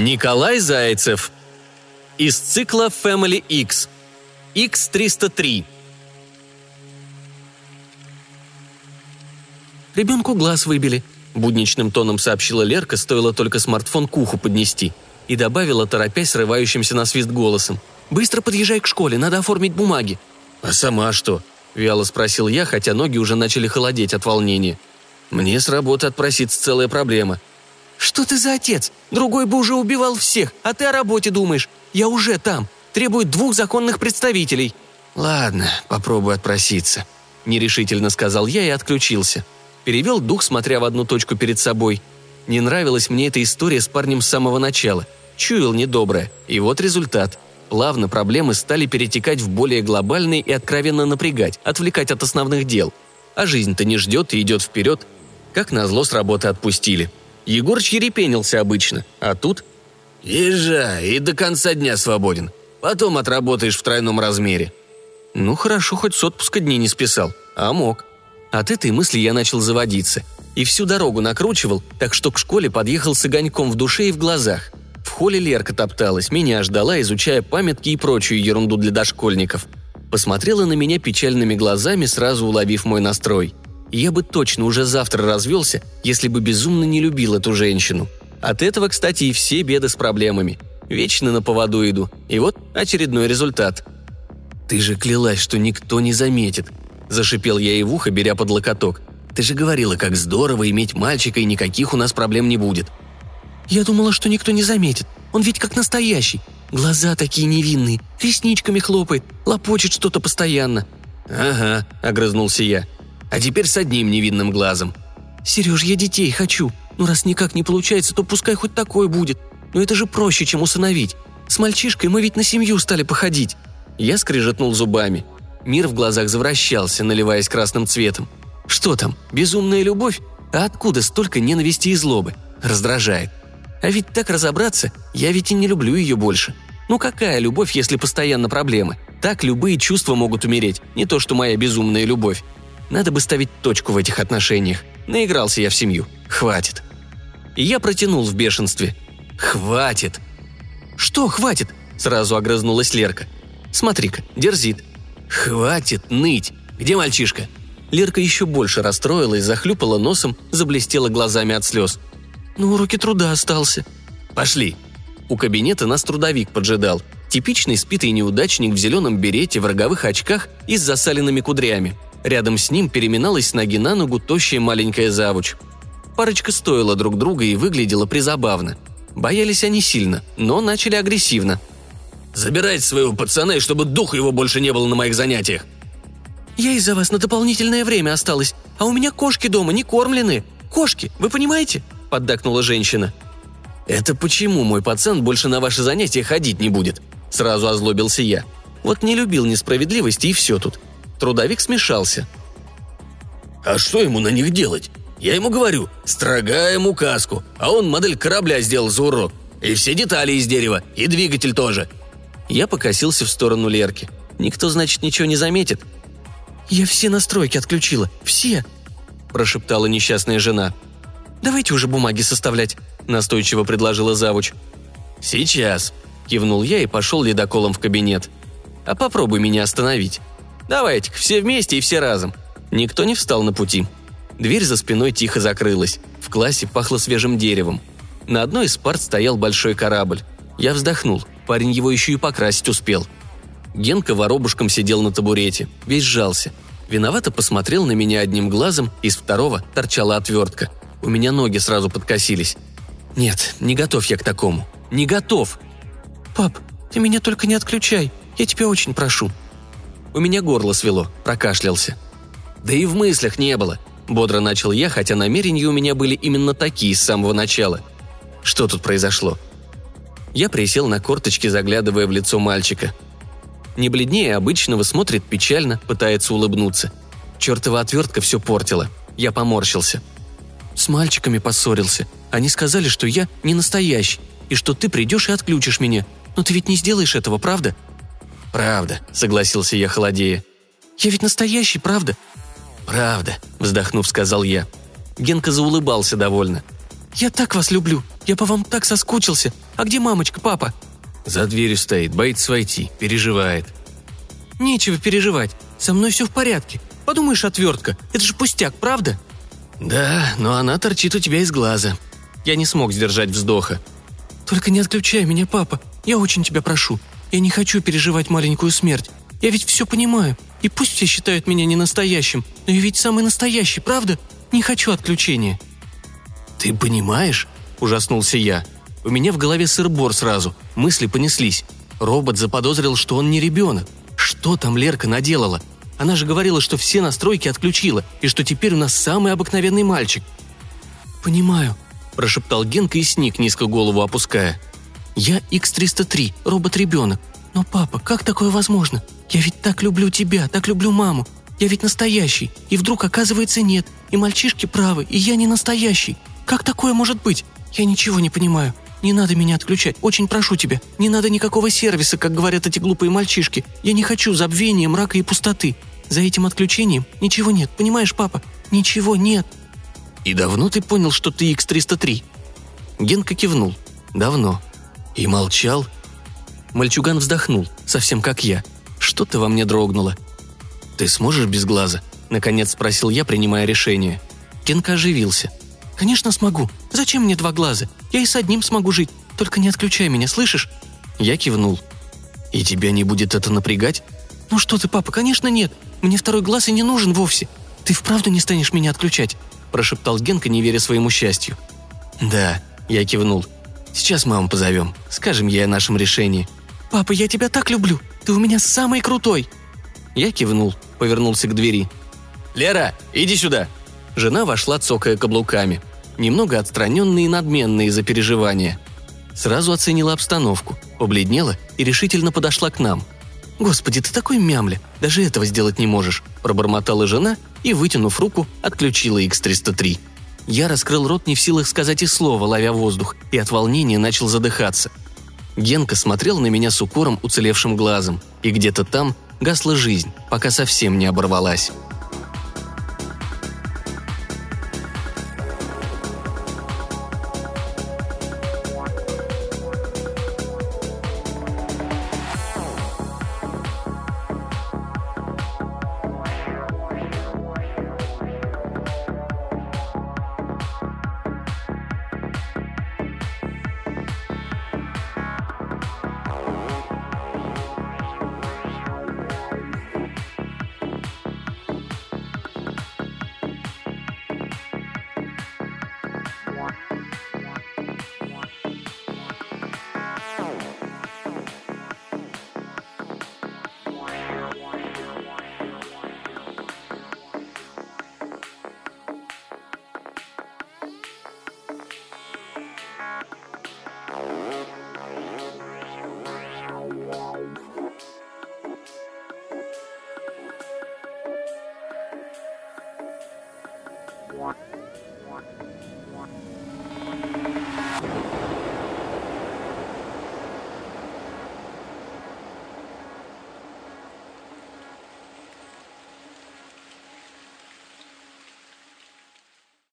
Николай Зайцев. Из цикла Family X. X303. «Ребенку глаз выбили», – будничным тоном сообщила Лерка, стоило только смартфон к уху поднести. И добавила, торопясь срывающимся на свист голосом. «Быстро подъезжай к школе, надо оформить бумаги». «А сама что?» – вяло спросил я, хотя ноги уже начали холодеть от волнения. «Мне с работы отпроситься целая проблема». «Что ты за отец? Другой бы уже убивал всех, а ты о работе думаешь. Я уже там. Требует двух законных представителей». «Ладно, попробую отпроситься», – нерешительно сказал я и отключился. Перевел дух, смотря в одну точку перед собой. Не нравилась мне эта история с парнем с самого начала. Чуял недоброе. И вот результат. Плавно проблемы стали перетекать в более глобальные и откровенно напрягать, отвлекать от основных дел. А жизнь-то не ждет и идет вперед. Как назло с работы отпустили. Егор чирепенился обычно, а тут... «Езжай, и до конца дня свободен. Потом отработаешь в тройном размере». Ну хорошо, хоть с отпуска дней не списал, а мог. От этой мысли я начал заводиться. И всю дорогу накручивал, так что к школе подъехал с огоньком в душе и в глазах. В холле Лерка топталась, меня ждала, изучая памятки и прочую ерунду для дошкольников. Посмотрела на меня печальными глазами, сразу уловив мой настрой. Я бы точно уже завтра развелся, если бы безумно не любил эту женщину. От этого, кстати, и все беды с проблемами. Вечно на поводу иду. И вот очередной результат. «Ты же клялась, что никто не заметит», Зашипел я ей в ухо, беря под локоток. «Ты же говорила, как здорово иметь мальчика, и никаких у нас проблем не будет». «Я думала, что никто не заметит. Он ведь как настоящий. Глаза такие невинные, ресничками хлопает, лопочет что-то постоянно». «Ага», — огрызнулся я. «А теперь с одним невинным глазом». «Сереж, я детей хочу. Ну, раз никак не получается, то пускай хоть такое будет. Но это же проще, чем усыновить. С мальчишкой мы ведь на семью стали походить». Я скрежетнул зубами. Мир в глазах завращался, наливаясь красным цветом. Что там, безумная любовь? А откуда столько ненависти и злобы? Раздражает. А ведь так разобраться, я ведь и не люблю ее больше. Ну какая любовь, если постоянно проблемы? Так любые чувства могут умереть, не то что моя безумная любовь. Надо бы ставить точку в этих отношениях. Наигрался я в семью. Хватит. Я протянул в бешенстве. Хватит. Что хватит? Сразу огрызнулась Лерка. Смотри-ка, дерзит. «Хватит ныть! Где мальчишка?» Лерка еще больше расстроилась, захлюпала носом, заблестела глазами от слез. «На уроке труда остался». «Пошли». У кабинета нас трудовик поджидал. Типичный спитый неудачник в зеленом берете, в роговых очках и с засаленными кудрями. Рядом с ним переминалась с ноги на ногу тощая маленькая завуч. Парочка стоила друг друга и выглядела призабавно. Боялись они сильно, но начали агрессивно. Забирайте своего пацана, и чтобы духа его больше не было на моих занятиях». «Я из-за вас на дополнительное время осталась, а у меня кошки дома не кормлены. Кошки, вы понимаете?» – поддакнула женщина. «Это почему мой пацан больше на ваши занятия ходить не будет?» – сразу озлобился я. Вот не любил несправедливости и все тут. Трудовик смешался. «А что ему на них делать? Я ему говорю, строгаем указку, а он модель корабля сделал за урок. И все детали из дерева, и двигатель тоже. Я покосился в сторону Лерки. Никто, значит, ничего не заметит. «Я все настройки отключила. Все!» – прошептала несчастная жена. «Давайте уже бумаги составлять», – настойчиво предложила завуч. «Сейчас», – кивнул я и пошел ледоколом в кабинет. «А попробуй меня остановить. Давайте-ка все вместе и все разом». Никто не встал на пути. Дверь за спиной тихо закрылась. В классе пахло свежим деревом. На одной из парт стоял большой корабль. Я вздохнул – парень его еще и покрасить успел. Генка воробушком сидел на табурете, весь сжался. Виновато посмотрел на меня одним глазом, из второго торчала отвертка. У меня ноги сразу подкосились. Нет, не готов я к такому. Не готов. «Пап, ты меня только не отключай, я тебя очень прошу». У меня горло свело, прокашлялся. «Да и в мыслях не было», – бодро начал я, хотя намерения у меня были именно такие с самого начала. Что тут произошло? Я присел на корточки, заглядывая в лицо мальчика. Не бледнее обычного, смотрит печально, пытается улыбнуться. Чертова отвертка все портила. Я поморщился. С мальчиками поссорился. Они сказали, что я не настоящий, и что ты придешь и отключишь меня. Но ты ведь не сделаешь этого, правда? «Правда», — согласился я холодея. «Я ведь настоящий, правда?» «Правда», — вздохнув, сказал я. Генка заулыбался довольно. Я так вас люблю. Я по вам так соскучился. А где мамочка, папа?» За дверью стоит, боится войти, переживает. «Нечего переживать. Со мной все в порядке. Подумаешь, отвертка. Это же пустяк, правда?» «Да, но она торчит у тебя из глаза». Я не смог сдержать вздоха. «Только не отключай меня, папа. Я очень тебя прошу. Я не хочу переживать маленькую смерть. Я ведь все понимаю. И пусть все считают меня не настоящим, но я ведь самый настоящий, правда? Не хочу отключения». «Ты понимаешь?» – ужаснулся я. У меня в голове сыр-бор сразу, мысли понеслись. Робот заподозрил, что он не ребенок. Что там Лерка наделала? Она же говорила, что все настройки отключила, и что теперь у нас самый обыкновенный мальчик. «Понимаю», – прошептал Генка и сник, низко голову опуская. «Я X-303, робот-ребенок. Но, папа, как такое возможно? Я ведь так люблю тебя, так люблю маму. Я ведь настоящий. И вдруг, оказывается, нет. И мальчишки правы, и я не настоящий. Как такое может быть? Я ничего не понимаю. Не надо меня отключать, очень прошу тебя. Не надо никакого сервиса, как говорят эти глупые мальчишки. Я не хочу забвения, мрака и пустоты. За этим отключением ничего нет, понимаешь, папа? Ничего нет. И давно ты понял, что ты X-303? Генка кивнул. Давно. И молчал. Мальчуган вздохнул, совсем как я. Что-то во мне дрогнуло. «Ты сможешь без глаза?» – наконец спросил я, принимая решение. Генка оживился. «Конечно смогу. Зачем мне два глаза? Я и с одним смогу жить. Только не отключай меня, слышишь?» Я кивнул. «И тебя не будет это напрягать?» «Ну что ты, папа, конечно нет. Мне второй глаз и не нужен вовсе. Ты вправду не станешь меня отключать?» прошептал Генка, не веря своему счастью. «Да», – я кивнул. «Сейчас маму позовем. Скажем ей о нашем решении». «Папа, я тебя так люблю. Ты у меня самый крутой!» Я кивнул, повернулся к двери. «Лера, иди сюда!» Жена вошла, цокая каблуками немного отстраненный и надменный из-за переживания. Сразу оценила обстановку, побледнела и решительно подошла к нам. «Господи, ты такой мямля, даже этого сделать не можешь», – пробормотала жена и, вытянув руку, отключила X-303. Я раскрыл рот не в силах сказать и слова, ловя воздух, и от волнения начал задыхаться. Генка смотрел на меня с укором уцелевшим глазом, и где-то там гасла жизнь, пока совсем не оборвалась. one, one, one, one.